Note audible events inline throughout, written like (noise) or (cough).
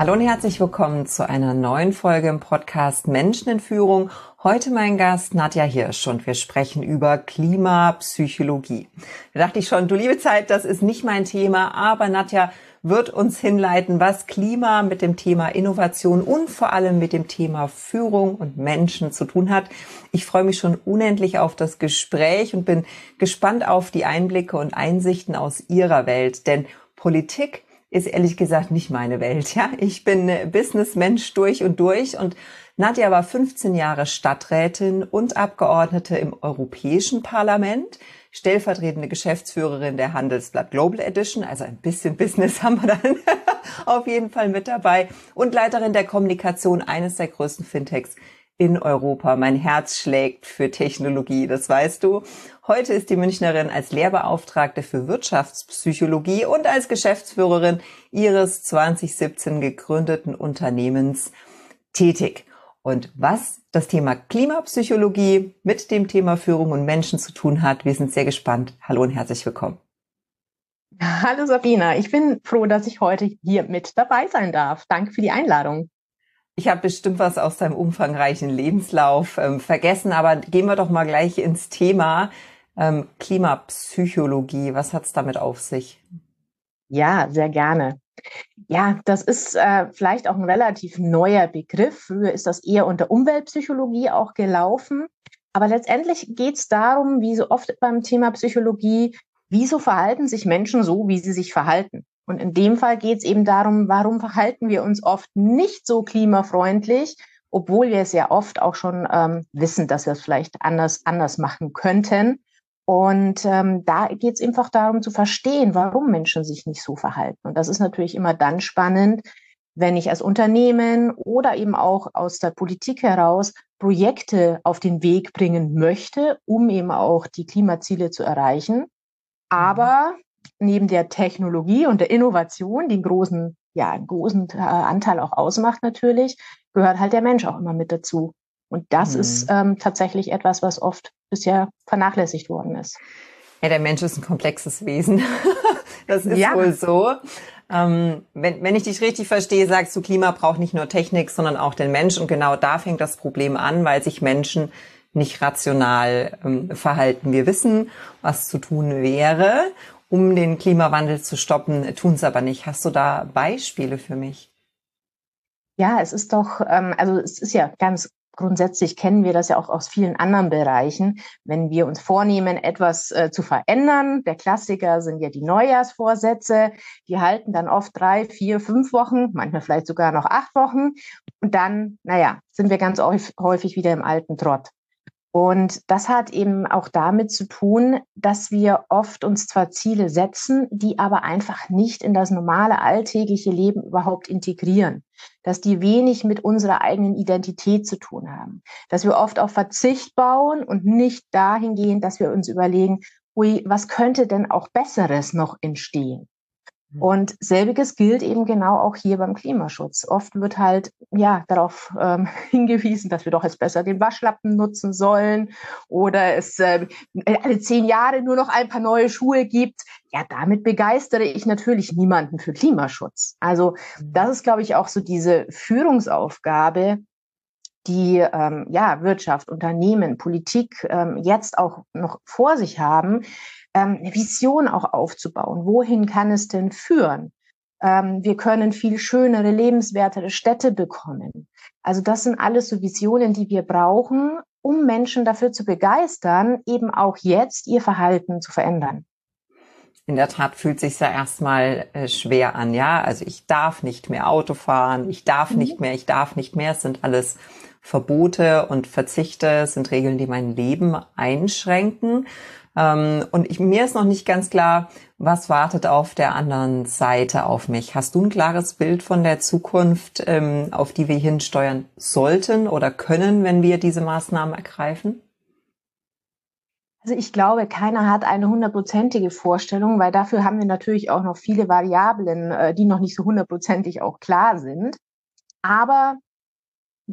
Hallo und herzlich willkommen zu einer neuen Folge im Podcast Menschen in Führung. Heute mein Gast Nadja Hirsch und wir sprechen über Klimapsychologie. Da dachte ich schon, du liebe Zeit, das ist nicht mein Thema, aber Nadja wird uns hinleiten, was Klima mit dem Thema Innovation und vor allem mit dem Thema Führung und Menschen zu tun hat. Ich freue mich schon unendlich auf das Gespräch und bin gespannt auf die Einblicke und Einsichten aus ihrer Welt, denn Politik ist ehrlich gesagt nicht meine Welt. Ja, ich bin Businessmensch durch und durch und Nadja war 15 Jahre Stadträtin und Abgeordnete im Europäischen Parlament, stellvertretende Geschäftsführerin der Handelsblatt Global Edition, also ein bisschen Business (laughs) haben wir dann (laughs) auf jeden Fall mit dabei und Leiterin der Kommunikation eines der größten Fintechs in Europa. Mein Herz schlägt für Technologie, das weißt du. Heute ist die Münchnerin als Lehrbeauftragte für Wirtschaftspsychologie und als Geschäftsführerin ihres 2017 gegründeten Unternehmens tätig. Und was das Thema Klimapsychologie mit dem Thema Führung und Menschen zu tun hat, wir sind sehr gespannt. Hallo und herzlich willkommen. Hallo Sabina, ich bin froh, dass ich heute hier mit dabei sein darf. Danke für die Einladung. Ich habe bestimmt was aus deinem umfangreichen Lebenslauf ähm, vergessen, aber gehen wir doch mal gleich ins Thema ähm, Klimapsychologie. Was hat es damit auf sich? Ja, sehr gerne. Ja, das ist äh, vielleicht auch ein relativ neuer Begriff. Früher ist das eher unter Umweltpsychologie auch gelaufen. Aber letztendlich geht es darum, wie so oft beim Thema Psychologie, wieso verhalten sich Menschen so, wie sie sich verhalten? Und in dem Fall geht es eben darum, warum verhalten wir uns oft nicht so klimafreundlich, obwohl wir es ja oft auch schon ähm, wissen, dass wir es vielleicht anders, anders machen könnten. Und ähm, da geht es einfach darum zu verstehen, warum Menschen sich nicht so verhalten. Und das ist natürlich immer dann spannend, wenn ich als Unternehmen oder eben auch aus der Politik heraus Projekte auf den Weg bringen möchte, um eben auch die Klimaziele zu erreichen. Aber neben der Technologie und der Innovation, die einen großen, ja, großen äh, Anteil auch ausmacht natürlich, gehört halt der Mensch auch immer mit dazu. Und das mhm. ist ähm, tatsächlich etwas, was oft bisher vernachlässigt worden ist. Ja, der Mensch ist ein komplexes Wesen. (laughs) das ist ja. wohl so. Ähm, wenn, wenn ich dich richtig verstehe, sagst du, Klima braucht nicht nur Technik, sondern auch den Mensch. Und genau da fängt das Problem an, weil sich Menschen nicht rational ähm, verhalten. Wir wissen, was zu tun wäre um den Klimawandel zu stoppen, tun es aber nicht. Hast du da Beispiele für mich? Ja, es ist doch, ähm, also es ist ja ganz grundsätzlich kennen wir das ja auch aus vielen anderen Bereichen. Wenn wir uns vornehmen, etwas äh, zu verändern, der Klassiker sind ja die Neujahrsvorsätze, die halten dann oft drei, vier, fünf Wochen, manchmal vielleicht sogar noch acht Wochen. Und dann, naja, sind wir ganz häufig wieder im alten Trott. Und das hat eben auch damit zu tun, dass wir oft uns zwar Ziele setzen, die aber einfach nicht in das normale alltägliche Leben überhaupt integrieren, dass die wenig mit unserer eigenen Identität zu tun haben, dass wir oft auf Verzicht bauen und nicht dahingehend, dass wir uns überlegen, ui, was könnte denn auch Besseres noch entstehen? Mhm. Und selbiges gilt eben genau auch hier beim Klimaschutz. Oft wird halt ja darauf ähm, (laughs) hingewiesen, dass wir doch jetzt besser den Waschlappen nutzen sollen oder es äh, alle zehn Jahre nur noch ein paar neue Schuhe gibt. Ja, damit begeistere ich natürlich niemanden für Klimaschutz. Also mhm. das ist, glaube ich, auch so diese Führungsaufgabe, die ähm, ja Wirtschaft, Unternehmen, Politik ähm, jetzt auch noch vor sich haben, ähm, eine Vision auch aufzubauen. Wohin kann es denn führen? Ähm, wir können viel schönere, lebenswertere Städte bekommen. Also das sind alles so Visionen, die wir brauchen, um Menschen dafür zu begeistern, eben auch jetzt ihr Verhalten zu verändern. In der Tat fühlt sich ja erstmal äh, schwer an, ja. Also ich darf nicht mehr Auto fahren, ich darf mhm. nicht mehr, ich darf nicht mehr. Es sind alles Verbote und Verzichte, es sind Regeln, die mein Leben einschränken. Ähm, und ich, mir ist noch nicht ganz klar, was wartet auf der anderen Seite auf mich. Hast du ein klares Bild von der Zukunft, ähm, auf die wir hinsteuern sollten oder können, wenn wir diese Maßnahmen ergreifen? Also ich glaube, keiner hat eine hundertprozentige Vorstellung, weil dafür haben wir natürlich auch noch viele Variablen, äh, die noch nicht so hundertprozentig auch klar sind. Aber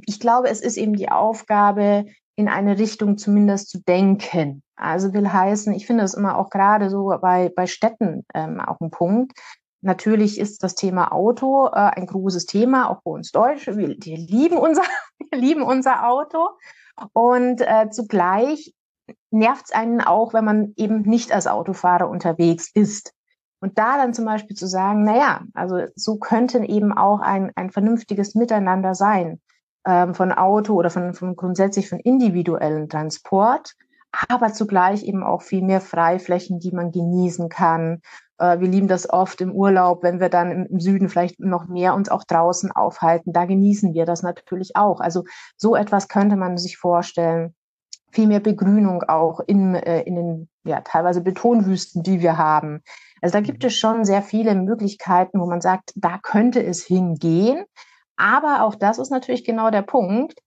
ich glaube, es ist eben die Aufgabe, in eine Richtung zumindest zu denken. Also will heißen, ich finde das immer auch gerade so bei, bei Städten ähm, auch ein Punkt. Natürlich ist das Thema Auto äh, ein großes Thema, auch bei uns Deutsche. Wir, wir lieben unser, (laughs) wir lieben unser Auto. Und äh, zugleich nervt es einen auch, wenn man eben nicht als Autofahrer unterwegs ist. Und da dann zum Beispiel zu sagen, na ja, also so könnten eben auch ein, ein vernünftiges Miteinander sein ähm, von Auto oder von, von grundsätzlich von individuellen Transport, aber zugleich eben auch viel mehr Freiflächen, die man genießen kann. Äh, wir lieben das oft im Urlaub, wenn wir dann im, im Süden vielleicht noch mehr uns auch draußen aufhalten. Da genießen wir das natürlich auch. Also so etwas könnte man sich vorstellen viel mehr Begrünung auch in, äh, in den ja, teilweise Betonwüsten, die wir haben. Also da gibt es schon sehr viele Möglichkeiten, wo man sagt, da könnte es hingehen. Aber auch das ist natürlich genau der Punkt.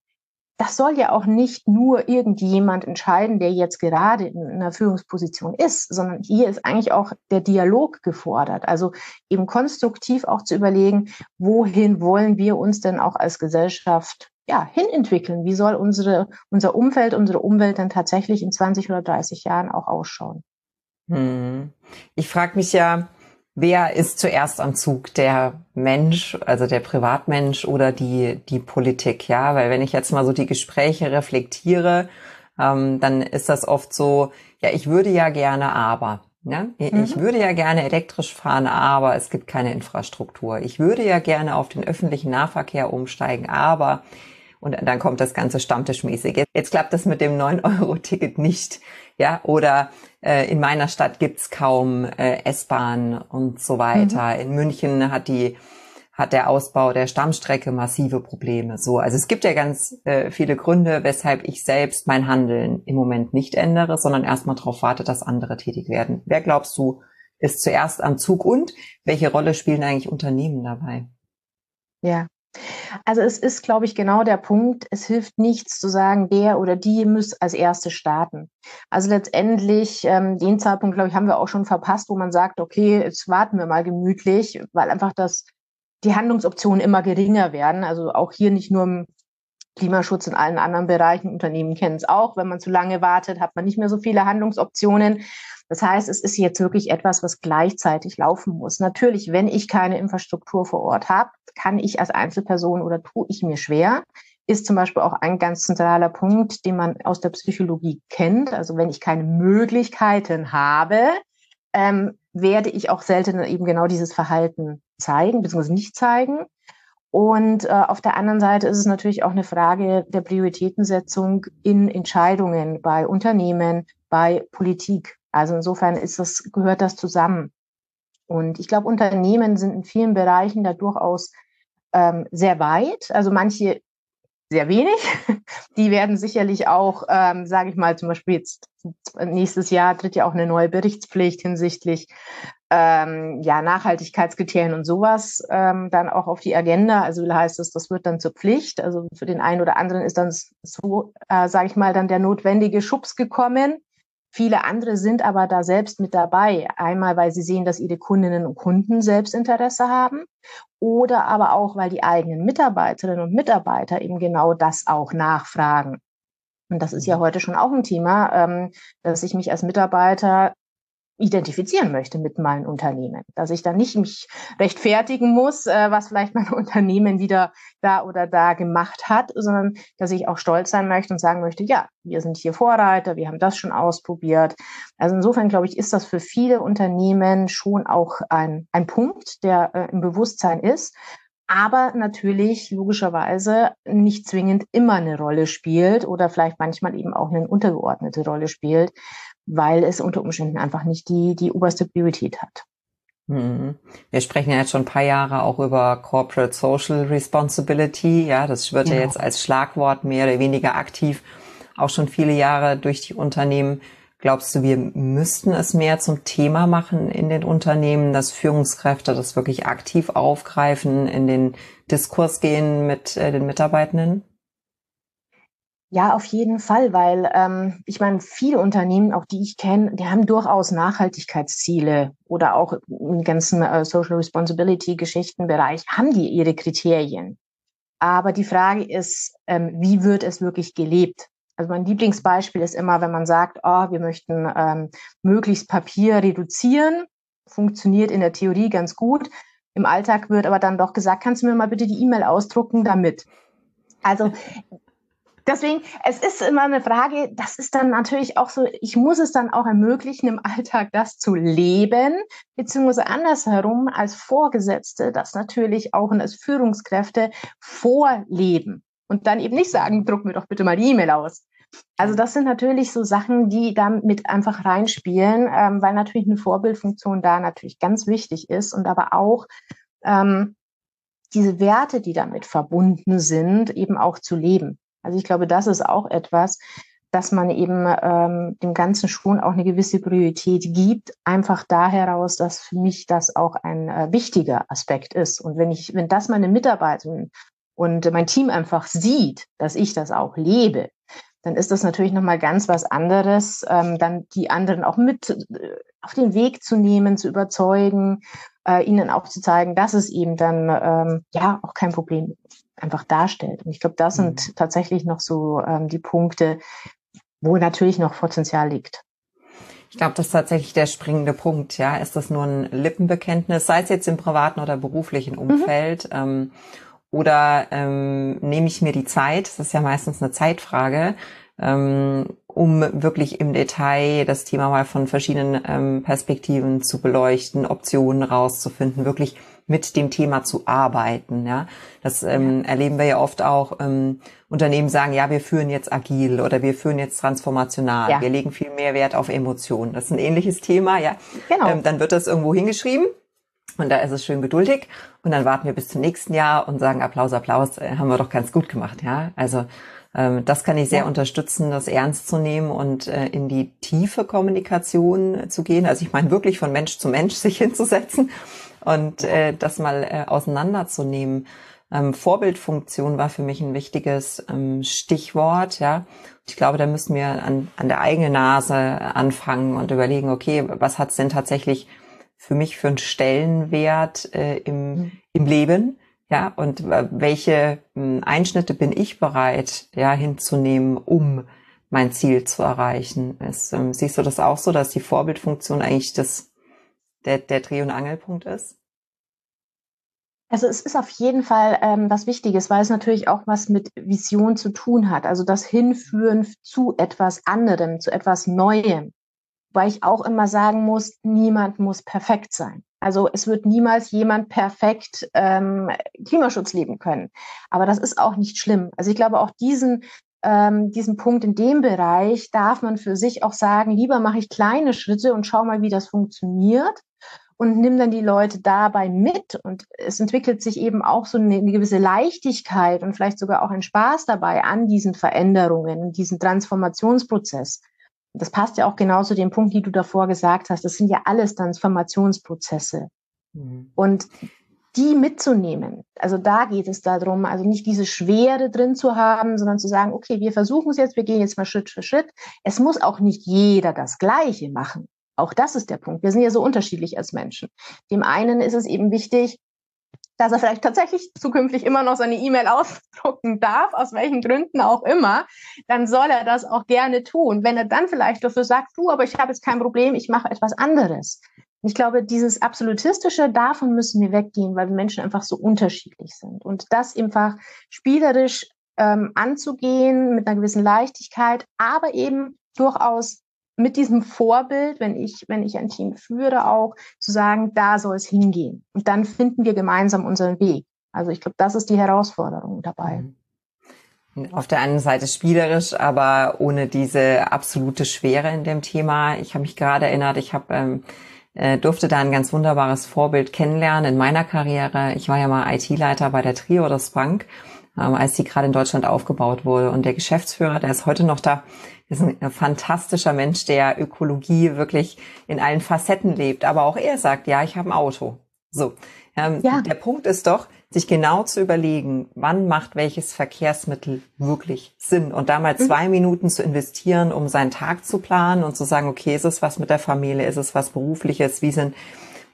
Das soll ja auch nicht nur irgendjemand entscheiden, der jetzt gerade in einer Führungsposition ist, sondern hier ist eigentlich auch der Dialog gefordert. Also eben konstruktiv auch zu überlegen, wohin wollen wir uns denn auch als Gesellschaft ja, hinentwickeln? Wie soll unsere, unser Umfeld, unsere Umwelt dann tatsächlich in 20 oder 30 Jahren auch ausschauen? Hm. Ich frage mich ja, wer ist zuerst am Zug? Der Mensch, also der Privatmensch oder die, die Politik? Ja, weil wenn ich jetzt mal so die Gespräche reflektiere, ähm, dann ist das oft so, ja, ich würde ja gerne, aber. Ja, ich mhm. würde ja gerne elektrisch fahren, aber es gibt keine Infrastruktur. Ich würde ja gerne auf den öffentlichen Nahverkehr umsteigen, aber und dann kommt das ganze Stammtischmäßige. Jetzt klappt das mit dem 9-Euro-Ticket nicht. Ja, oder äh, in meiner Stadt gibt's kaum äh, S-Bahn und so weiter. Mhm. In München hat die hat der Ausbau der Stammstrecke massive Probleme. So, also es gibt ja ganz äh, viele Gründe, weshalb ich selbst mein Handeln im Moment nicht ändere, sondern erstmal darauf warte, dass andere tätig werden. Wer glaubst du, ist zuerst am Zug und welche Rolle spielen eigentlich Unternehmen dabei? Ja, also es ist, glaube ich, genau der Punkt. Es hilft nichts zu sagen, der oder die muss als erste starten. Also letztendlich, ähm, den Zeitpunkt, glaube ich, haben wir auch schon verpasst, wo man sagt, okay, jetzt warten wir mal gemütlich, weil einfach das, die Handlungsoptionen immer geringer werden. Also auch hier nicht nur im Klimaschutz in allen anderen Bereichen. Unternehmen kennen es auch. Wenn man zu lange wartet, hat man nicht mehr so viele Handlungsoptionen. Das heißt, es ist jetzt wirklich etwas, was gleichzeitig laufen muss. Natürlich, wenn ich keine Infrastruktur vor Ort habe, kann ich als Einzelperson oder tue ich mir schwer, ist zum Beispiel auch ein ganz zentraler Punkt, den man aus der Psychologie kennt. Also wenn ich keine Möglichkeiten habe, ähm, werde ich auch seltener eben genau dieses Verhalten zeigen, beziehungsweise nicht zeigen. Und äh, auf der anderen Seite ist es natürlich auch eine Frage der Prioritätensetzung in Entscheidungen bei Unternehmen, bei Politik. Also insofern ist das, gehört das zusammen. Und ich glaube, Unternehmen sind in vielen Bereichen da durchaus ähm, sehr weit. Also manche sehr wenig. (laughs) Die werden sicherlich auch, ähm, sage ich mal, zum Beispiel jetzt nächstes Jahr tritt ja auch eine neue Berichtspflicht hinsichtlich ähm, ja, Nachhaltigkeitskriterien und sowas ähm, dann auch auf die Agenda. Also heißt das, das wird dann zur Pflicht. Also für den einen oder anderen ist dann so, äh, sage ich mal, dann der notwendige Schubs gekommen. Viele andere sind aber da selbst mit dabei. Einmal, weil sie sehen, dass ihre Kundinnen und Kunden Selbstinteresse haben oder aber auch, weil die eigenen Mitarbeiterinnen und Mitarbeiter eben genau das auch nachfragen. Und das ist ja mhm. heute schon auch ein Thema, ähm, dass ich mich als Mitarbeiter identifizieren möchte mit meinem Unternehmen. Dass ich dann nicht mich rechtfertigen muss, äh, was vielleicht mein (laughs) Unternehmen wieder da oder da gemacht hat, sondern dass ich auch stolz sein möchte und sagen möchte, ja, wir sind hier Vorreiter, wir haben das schon ausprobiert. Also insofern glaube ich, ist das für viele Unternehmen schon auch ein, ein Punkt, der äh, im Bewusstsein ist aber natürlich logischerweise nicht zwingend immer eine Rolle spielt oder vielleicht manchmal eben auch eine untergeordnete Rolle spielt, weil es unter Umständen einfach nicht die, die oberste Priorität hat. Mhm. Wir sprechen ja jetzt schon ein paar Jahre auch über Corporate Social Responsibility. Ja, das wird genau. ja jetzt als Schlagwort mehr oder weniger aktiv auch schon viele Jahre durch die Unternehmen Glaubst du, wir müssten es mehr zum Thema machen in den Unternehmen, dass Führungskräfte das wirklich aktiv aufgreifen, in den Diskurs gehen mit äh, den Mitarbeitenden? Ja, auf jeden Fall, weil ähm, ich meine, viele Unternehmen, auch die ich kenne, die haben durchaus Nachhaltigkeitsziele oder auch im ganzen äh, Social Responsibility Geschichtenbereich haben die ihre Kriterien. Aber die Frage ist, ähm, wie wird es wirklich gelebt? Also mein Lieblingsbeispiel ist immer, wenn man sagt, oh, wir möchten ähm, möglichst Papier reduzieren, funktioniert in der Theorie ganz gut. Im Alltag wird aber dann doch gesagt, kannst du mir mal bitte die E-Mail ausdrucken damit? Also deswegen, es ist immer eine Frage, das ist dann natürlich auch so, ich muss es dann auch ermöglichen, im Alltag das zu leben, beziehungsweise andersherum als Vorgesetzte, das natürlich auch und als Führungskräfte vorleben und dann eben nicht sagen, druck mir doch bitte mal die E-Mail aus. Also das sind natürlich so Sachen, die damit einfach reinspielen, ähm, weil natürlich eine Vorbildfunktion da natürlich ganz wichtig ist und aber auch ähm, diese Werte, die damit verbunden sind, eben auch zu leben. Also ich glaube, das ist auch etwas, dass man eben ähm, dem Ganzen schon auch eine gewisse Priorität gibt, einfach da heraus, dass für mich das auch ein äh, wichtiger Aspekt ist. Und wenn ich, wenn das meine Mitarbeiterin und mein Team einfach sieht, dass ich das auch lebe, dann ist das natürlich nochmal ganz was anderes, ähm, dann die anderen auch mit äh, auf den Weg zu nehmen, zu überzeugen, äh, ihnen auch zu zeigen, dass es eben dann ähm, ja auch kein Problem einfach darstellt. Und ich glaube, das sind mhm. tatsächlich noch so ähm, die Punkte, wo natürlich noch Potenzial liegt. Ich glaube, das ist tatsächlich der springende Punkt. Ja, ist das nur ein Lippenbekenntnis, sei es jetzt im privaten oder beruflichen mhm. Umfeld? Mhm. Ähm, oder ähm, nehme ich mir die Zeit? Das ist ja meistens eine Zeitfrage ähm, um wirklich im Detail das Thema mal von verschiedenen ähm, Perspektiven zu beleuchten, Optionen rauszufinden, wirklich mit dem Thema zu arbeiten. Ja, das ähm, ja. erleben wir ja oft auch. Ähm, Unternehmen sagen, ja, wir führen jetzt agil oder wir führen jetzt transformational. Ja. Wir legen viel mehr Wert auf Emotionen. Das ist ein ähnliches Thema. Ja, genau. Ähm, dann wird das irgendwo hingeschrieben. Und da ist es schön geduldig. Und dann warten wir bis zum nächsten Jahr und sagen Applaus, Applaus, äh, haben wir doch ganz gut gemacht. Ja, also das kann ich sehr ja. unterstützen, das ernst zu nehmen und äh, in die tiefe Kommunikation zu gehen. Also ich meine wirklich von Mensch zu Mensch (laughs) sich hinzusetzen und äh, das mal äh, auseinanderzunehmen. Ähm, Vorbildfunktion war für mich ein wichtiges ähm, Stichwort, ja. Ich glaube, da müssen wir an, an der eigenen Nase anfangen und überlegen, okay, was hat es denn tatsächlich für mich für einen Stellenwert äh, im, mhm. im Leben? Ja, und äh, welche hm, Einschnitte bin ich bereit, ja, hinzunehmen, um mein Ziel zu erreichen? Ist, ähm, siehst du das auch so, dass die Vorbildfunktion eigentlich das, der, der Dreh- und Angelpunkt ist? Also es ist auf jeden Fall ähm, was Wichtiges, weil es natürlich auch was mit Vision zu tun hat. Also das Hinführen zu etwas anderem, zu etwas Neuem. Weil ich auch immer sagen muss, niemand muss perfekt sein. Also es wird niemals jemand perfekt ähm, Klimaschutz leben können. Aber das ist auch nicht schlimm. Also ich glaube, auch diesen, ähm, diesen Punkt in dem Bereich darf man für sich auch sagen, lieber mache ich kleine Schritte und schau mal, wie das funktioniert und nimm dann die Leute dabei mit. Und es entwickelt sich eben auch so eine, eine gewisse Leichtigkeit und vielleicht sogar auch ein Spaß dabei an diesen Veränderungen, diesen Transformationsprozess das passt ja auch genau zu dem Punkt, die du davor gesagt hast. Das sind ja alles Transformationsprozesse. Mhm. Und die mitzunehmen. Also da geht es darum, also nicht diese Schwere drin zu haben, sondern zu sagen, okay, wir versuchen es jetzt, wir gehen jetzt mal Schritt für Schritt. Es muss auch nicht jeder das Gleiche machen. Auch das ist der Punkt. Wir sind ja so unterschiedlich als Menschen. Dem einen ist es eben wichtig, dass er vielleicht tatsächlich zukünftig immer noch seine E-Mail ausdrucken darf, aus welchen Gründen auch immer, dann soll er das auch gerne tun. Wenn er dann vielleicht dafür sagt, du, aber ich habe jetzt kein Problem, ich mache etwas anderes. Ich glaube, dieses Absolutistische, davon müssen wir weggehen, weil wir Menschen einfach so unterschiedlich sind. Und das einfach spielerisch ähm, anzugehen, mit einer gewissen Leichtigkeit, aber eben durchaus mit diesem Vorbild, wenn ich, wenn ich ein Team führe, auch zu sagen, da soll es hingehen. Und dann finden wir gemeinsam unseren Weg. Also ich glaube, das ist die Herausforderung dabei. Mhm. Auf der einen Seite spielerisch, aber ohne diese absolute Schwere in dem Thema. Ich habe mich gerade erinnert, ich habe ähm, äh, durfte da ein ganz wunderbares Vorbild kennenlernen in meiner Karriere. Ich war ja mal IT-Leiter bei der Triodos Bank ähm, als die gerade in Deutschland aufgebaut wurde. Und der Geschäftsführer, der ist heute noch da, ist ein fantastischer Mensch, der Ökologie wirklich in allen Facetten lebt. Aber auch er sagt, ja, ich habe ein Auto. So. Ähm, ja. Der Punkt ist doch, sich genau zu überlegen, wann macht welches Verkehrsmittel wirklich Sinn und da mal mhm. zwei Minuten zu investieren, um seinen Tag zu planen und zu sagen, okay, ist es was mit der Familie, ist es was berufliches, wie sind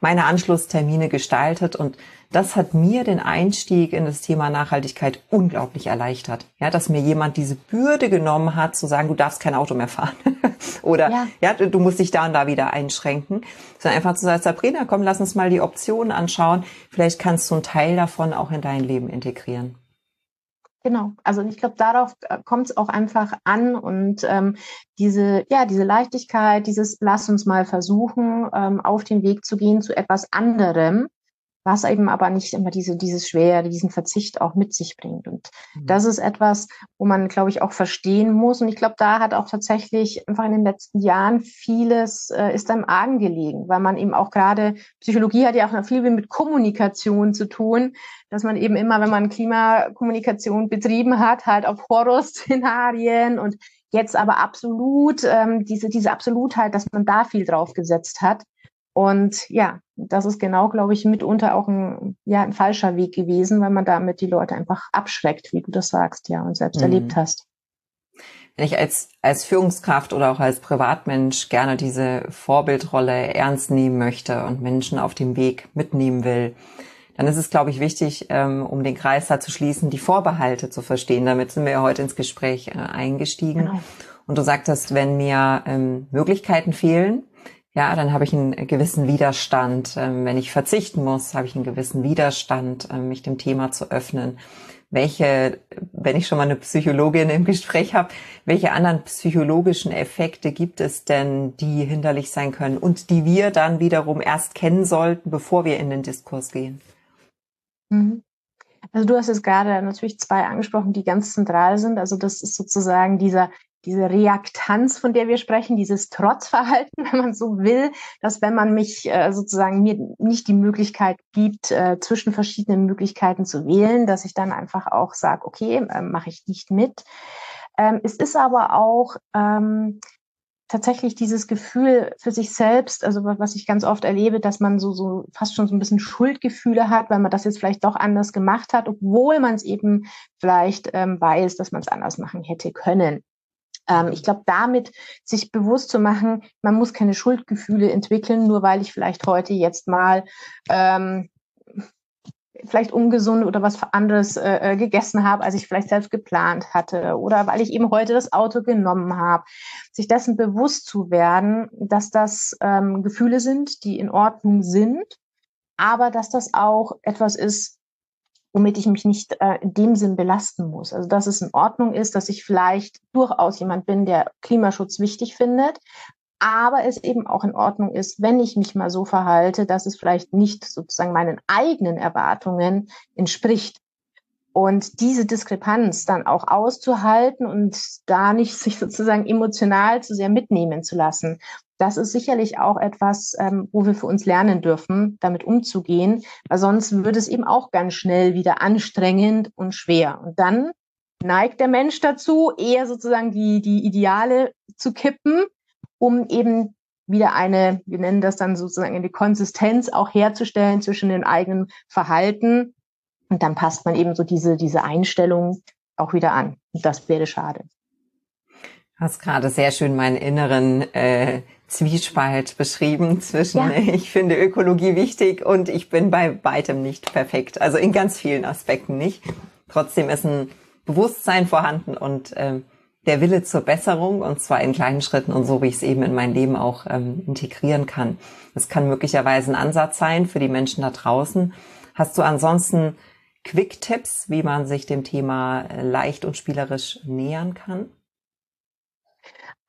meine Anschlusstermine gestaltet und das hat mir den Einstieg in das Thema Nachhaltigkeit unglaublich erleichtert. Ja, dass mir jemand diese Bürde genommen hat, zu sagen, du darfst kein Auto mehr fahren. (laughs) Oder ja. ja. du musst dich da und da wieder einschränken. Sondern einfach zu sagen, Sabrina, komm, lass uns mal die Optionen anschauen. Vielleicht kannst du einen Teil davon auch in dein Leben integrieren. Genau, also ich glaube, darauf äh, kommt es auch einfach an und ähm, diese, ja, diese Leichtigkeit, dieses Lass uns mal versuchen, ähm, auf den Weg zu gehen zu etwas anderem, was eben aber nicht immer diese, dieses Schwere, diesen Verzicht auch mit sich bringt. Und mhm. das ist etwas, wo man, glaube ich, auch verstehen muss. Und ich glaube, da hat auch tatsächlich einfach in den letzten Jahren vieles äh, ist im Argen gelegen, weil man eben auch gerade, Psychologie hat ja auch noch viel mit Kommunikation zu tun, dass man eben immer, wenn man Klimakommunikation betrieben hat, halt auf Horrorszenarien und jetzt aber absolut ähm, diese, diese Absolutheit, dass man da viel drauf gesetzt hat. Und ja, das ist genau, glaube ich, mitunter auch ein, ja, ein falscher Weg gewesen, weil man damit die Leute einfach abschreckt, wie du das sagst, ja, und selbst mhm. erlebt hast. Wenn ich als, als Führungskraft oder auch als Privatmensch gerne diese Vorbildrolle ernst nehmen möchte und Menschen auf dem Weg mitnehmen will, dann ist es, glaube ich, wichtig, ähm, um den Kreis da zu schließen, die Vorbehalte zu verstehen. Damit sind wir ja heute ins Gespräch äh, eingestiegen. Genau. Und du sagtest, wenn mir ähm, Möglichkeiten fehlen, ja, dann habe ich einen gewissen Widerstand. Ähm, wenn ich verzichten muss, habe ich einen gewissen Widerstand, ähm, mich dem Thema zu öffnen. Welche, wenn ich schon mal eine Psychologin im Gespräch habe, welche anderen psychologischen Effekte gibt es denn, die hinderlich sein können und die wir dann wiederum erst kennen sollten, bevor wir in den Diskurs gehen? Mhm. Also du hast jetzt gerade natürlich zwei angesprochen, die ganz zentral sind. Also das ist sozusagen dieser diese Reaktanz, von der wir sprechen, dieses Trotzverhalten, (laughs) wenn man so will, dass wenn man mich äh, sozusagen mir nicht die Möglichkeit gibt, äh, zwischen verschiedenen Möglichkeiten zu wählen, dass ich dann einfach auch sage, okay, äh, mache ich nicht mit. Ähm, es ist aber auch ähm, tatsächlich dieses Gefühl für sich selbst, also was ich ganz oft erlebe, dass man so, so fast schon so ein bisschen Schuldgefühle hat, weil man das jetzt vielleicht doch anders gemacht hat, obwohl man es eben vielleicht ähm, weiß, dass man es anders machen hätte können. Ähm, ich glaube, damit sich bewusst zu machen, man muss keine Schuldgefühle entwickeln, nur weil ich vielleicht heute jetzt mal ähm, vielleicht ungesund oder was anderes äh, äh, gegessen habe, als ich vielleicht selbst geplant hatte oder weil ich eben heute das Auto genommen habe. Sich dessen bewusst zu werden, dass das ähm, Gefühle sind, die in Ordnung sind, aber dass das auch etwas ist, womit ich mich nicht äh, in dem Sinn belasten muss. Also dass es in Ordnung ist, dass ich vielleicht durchaus jemand bin, der Klimaschutz wichtig findet, aber es eben auch in Ordnung ist, wenn ich mich mal so verhalte, dass es vielleicht nicht sozusagen meinen eigenen Erwartungen entspricht. Und diese Diskrepanz dann auch auszuhalten und da nicht sich sozusagen emotional zu sehr mitnehmen zu lassen das ist sicherlich auch etwas, ähm, wo wir für uns lernen dürfen, damit umzugehen, weil sonst wird es eben auch ganz schnell wieder anstrengend und schwer. Und dann neigt der Mensch dazu, eher sozusagen die, die Ideale zu kippen, um eben wieder eine, wir nennen das dann sozusagen eine Konsistenz auch herzustellen zwischen den eigenen Verhalten. Und dann passt man eben so diese, diese Einstellung auch wieder an. Und das wäre schade. Du hast gerade sehr schön meinen inneren äh, Zwiespalt beschrieben zwischen, ja. (laughs) ich finde Ökologie wichtig und ich bin bei weitem nicht perfekt. Also in ganz vielen Aspekten nicht. Trotzdem ist ein Bewusstsein vorhanden und äh, der Wille zur Besserung und zwar in kleinen Schritten und so, wie ich es eben in mein Leben auch ähm, integrieren kann. Das kann möglicherweise ein Ansatz sein für die Menschen da draußen. Hast du ansonsten Quick-Tipps, wie man sich dem Thema äh, leicht und spielerisch nähern kann?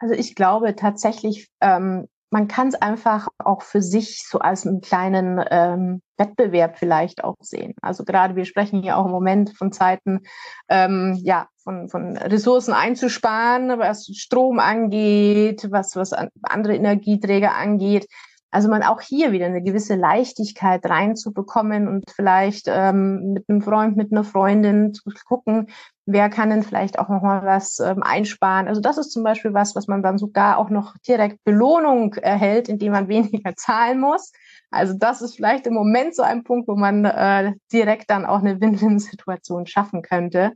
Also ich glaube tatsächlich, ähm, man kann es einfach auch für sich so als einen kleinen ähm, Wettbewerb vielleicht auch sehen. Also gerade wir sprechen hier auch im Moment von Zeiten, ähm, ja, von, von Ressourcen einzusparen, was Strom angeht, was, was andere Energieträger angeht. Also man auch hier wieder eine gewisse Leichtigkeit reinzubekommen und vielleicht ähm, mit einem Freund, mit einer Freundin zu gucken, wer kann denn vielleicht auch nochmal was ähm, einsparen. Also das ist zum Beispiel was, was man dann sogar auch noch direkt Belohnung erhält, indem man (laughs) weniger zahlen muss. Also das ist vielleicht im Moment so ein Punkt, wo man äh, direkt dann auch eine Win-Win-Situation schaffen könnte.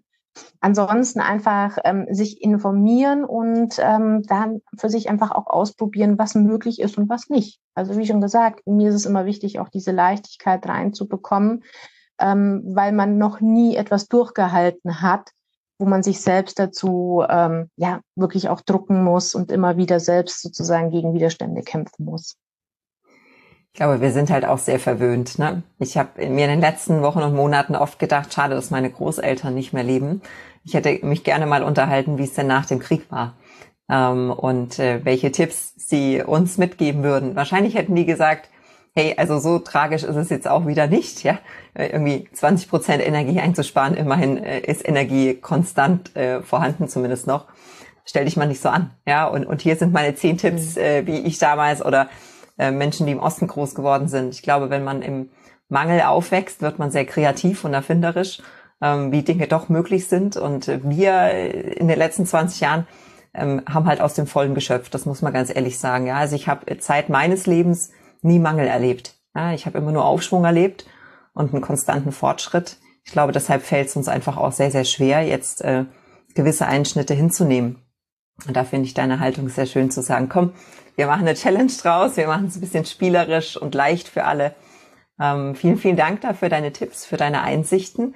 Ansonsten einfach ähm, sich informieren und ähm, dann für sich einfach auch ausprobieren, was möglich ist und was nicht. Also wie schon gesagt, mir ist es immer wichtig, auch diese Leichtigkeit reinzubekommen, ähm, weil man noch nie etwas durchgehalten hat, wo man sich selbst dazu ähm, ja wirklich auch drucken muss und immer wieder selbst sozusagen gegen Widerstände kämpfen muss. Ich glaube, wir sind halt auch sehr verwöhnt. Ne? Ich habe mir in den letzten Wochen und Monaten oft gedacht, schade, dass meine Großeltern nicht mehr leben. Ich hätte mich gerne mal unterhalten, wie es denn nach dem Krieg war ähm, und äh, welche Tipps sie uns mitgeben würden. Wahrscheinlich hätten die gesagt, hey, also so tragisch ist es jetzt auch wieder nicht, ja. Irgendwie 20 Prozent Energie einzusparen, immerhin äh, ist Energie konstant äh, vorhanden, zumindest noch. Stell dich mal nicht so an, ja. Und, und hier sind meine zehn Tipps, mhm. äh, wie ich damals oder äh, Menschen, die im Osten groß geworden sind. Ich glaube, wenn man im Mangel aufwächst, wird man sehr kreativ und erfinderisch, ähm, wie Dinge doch möglich sind. Und wir in den letzten 20 Jahren ähm, haben halt aus dem Vollen geschöpft. Das muss man ganz ehrlich sagen. Ja, also ich habe Zeit meines Lebens nie Mangel erlebt. Ja, ich habe immer nur Aufschwung erlebt und einen konstanten Fortschritt. Ich glaube, deshalb fällt es uns einfach auch sehr, sehr schwer, jetzt äh, gewisse Einschnitte hinzunehmen. Und da finde ich deine Haltung sehr schön zu sagen, komm, wir machen eine Challenge draus, wir machen es ein bisschen spielerisch und leicht für alle. Ähm, vielen, vielen Dank dafür, deine Tipps, für deine Einsichten.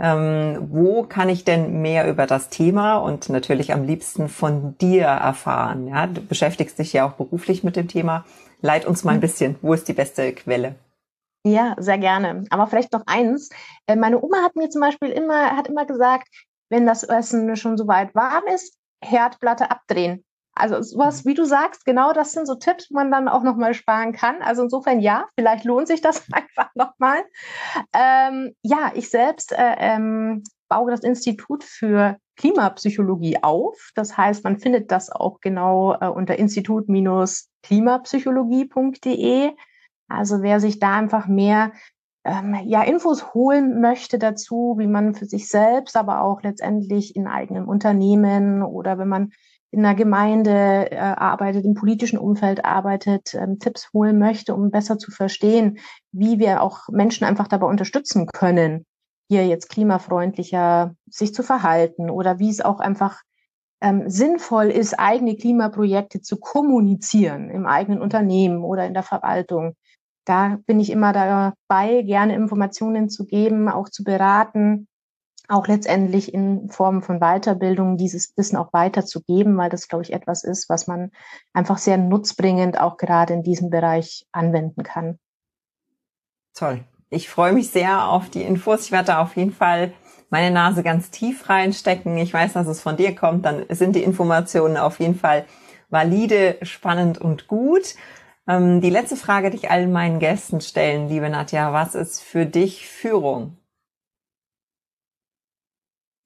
Ähm, wo kann ich denn mehr über das Thema und natürlich am liebsten von dir erfahren? Ja, du beschäftigst dich ja auch beruflich mit dem Thema. Leit uns mal ein bisschen. Wo ist die beste Quelle? Ja, sehr gerne. Aber vielleicht noch eins. Äh, meine Oma hat mir zum Beispiel immer, hat immer gesagt, wenn das Essen schon so weit warm ist, Herdplatte abdrehen. Also sowas, mhm. wie du sagst, genau das sind so Tipps, wo man dann auch nochmal sparen kann. Also insofern ja, vielleicht lohnt sich das (laughs) einfach nochmal. Ähm, ja, ich selbst äh, ähm, baue das Institut für Klimapsychologie auf. Das heißt, man findet das auch genau äh, unter institut-klimapsychologie.de. Also wer sich da einfach mehr ähm, ja, Infos holen möchte dazu, wie man für sich selbst, aber auch letztendlich in eigenem Unternehmen oder wenn man in einer Gemeinde äh, arbeitet, im politischen Umfeld arbeitet, ähm, Tipps holen möchte, um besser zu verstehen, wie wir auch Menschen einfach dabei unterstützen können, hier jetzt klimafreundlicher sich zu verhalten oder wie es auch einfach ähm, sinnvoll ist, eigene Klimaprojekte zu kommunizieren im eigenen Unternehmen oder in der Verwaltung. Da bin ich immer dabei, gerne Informationen zu geben, auch zu beraten, auch letztendlich in Form von Weiterbildung dieses Wissen auch weiterzugeben, weil das, glaube ich, etwas ist, was man einfach sehr nutzbringend auch gerade in diesem Bereich anwenden kann. Toll. Ich freue mich sehr auf die Infos. Ich werde da auf jeden Fall meine Nase ganz tief reinstecken. Ich weiß, dass es von dir kommt. Dann sind die Informationen auf jeden Fall valide, spannend und gut. Ähm, die letzte Frage, die ich allen meinen Gästen stellen, liebe Nadja, was ist für dich Führung?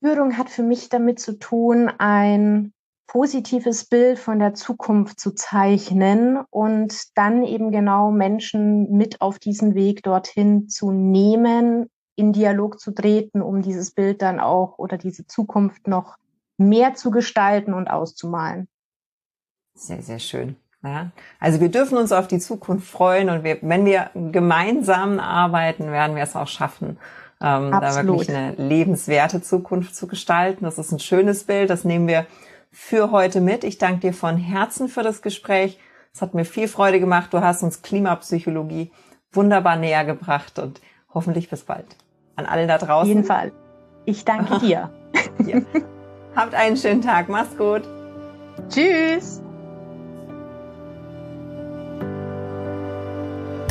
Führung hat für mich damit zu tun, ein positives Bild von der Zukunft zu zeichnen und dann eben genau Menschen mit auf diesen Weg dorthin zu nehmen, in Dialog zu treten, um dieses Bild dann auch oder diese Zukunft noch mehr zu gestalten und auszumalen. Sehr, sehr schön. Ja, also wir dürfen uns auf die Zukunft freuen und wir, wenn wir gemeinsam arbeiten, werden wir es auch schaffen, ähm, da wirklich eine lebenswerte Zukunft zu gestalten. Das ist ein schönes Bild, das nehmen wir für heute mit. Ich danke dir von Herzen für das Gespräch. Es hat mir viel Freude gemacht. Du hast uns Klimapsychologie wunderbar näher gebracht und hoffentlich bis bald. An alle da draußen. Auf jeden Fall. Ich danke (laughs) dir. ja. Habt einen schönen Tag. Mach's gut. Tschüss.